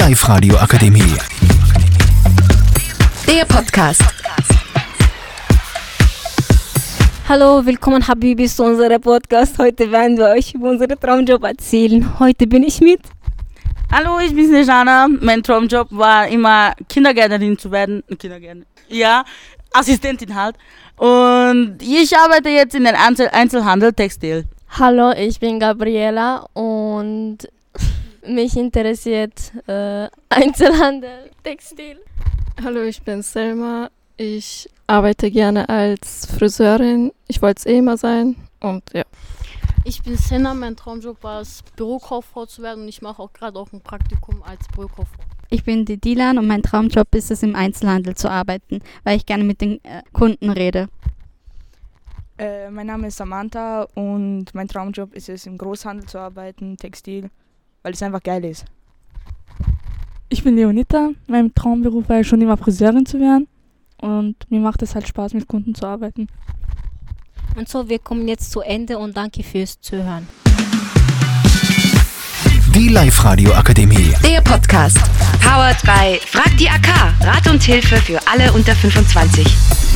Live-Radio Akademie. Der Podcast. Hallo, willkommen Habibis zu unserem Podcast. Heute werden wir euch über unseren Traumjob erzählen. Heute bin ich mit. Hallo, ich bin Snejana. Mein Traumjob war immer Kindergärtnerin zu werden. Kindergärtnerin. Ja, Assistentin halt. Und ich arbeite jetzt in den Einzel Einzelhandel Textil. Hallo, ich bin Gabriela und mich interessiert äh, Einzelhandel, Textil. Hallo, ich bin Selma. Ich arbeite gerne als Friseurin. Ich wollte es eh immer sein und ja. Ich bin Senna, mein Traumjob war es, Bürokauffrau zu werden und ich mache auch gerade auch ein Praktikum als Bürokauffrau. Ich bin die Dilan und mein Traumjob ist es, im Einzelhandel zu arbeiten, weil ich gerne mit den äh, Kunden rede. Äh, mein Name ist Samantha und mein Traumjob ist es, im Großhandel zu arbeiten, Textil, weil es einfach geil ist. Ich bin Leonita. Mein Traumberuf war schon immer Friseurin zu werden. Und mir macht es halt Spaß, mit Kunden zu arbeiten. Und so, wir kommen jetzt zu Ende und danke fürs Zuhören. Die Live-Radio Akademie. Der Podcast. Powered by Frag die AK. Rat und Hilfe für alle unter 25.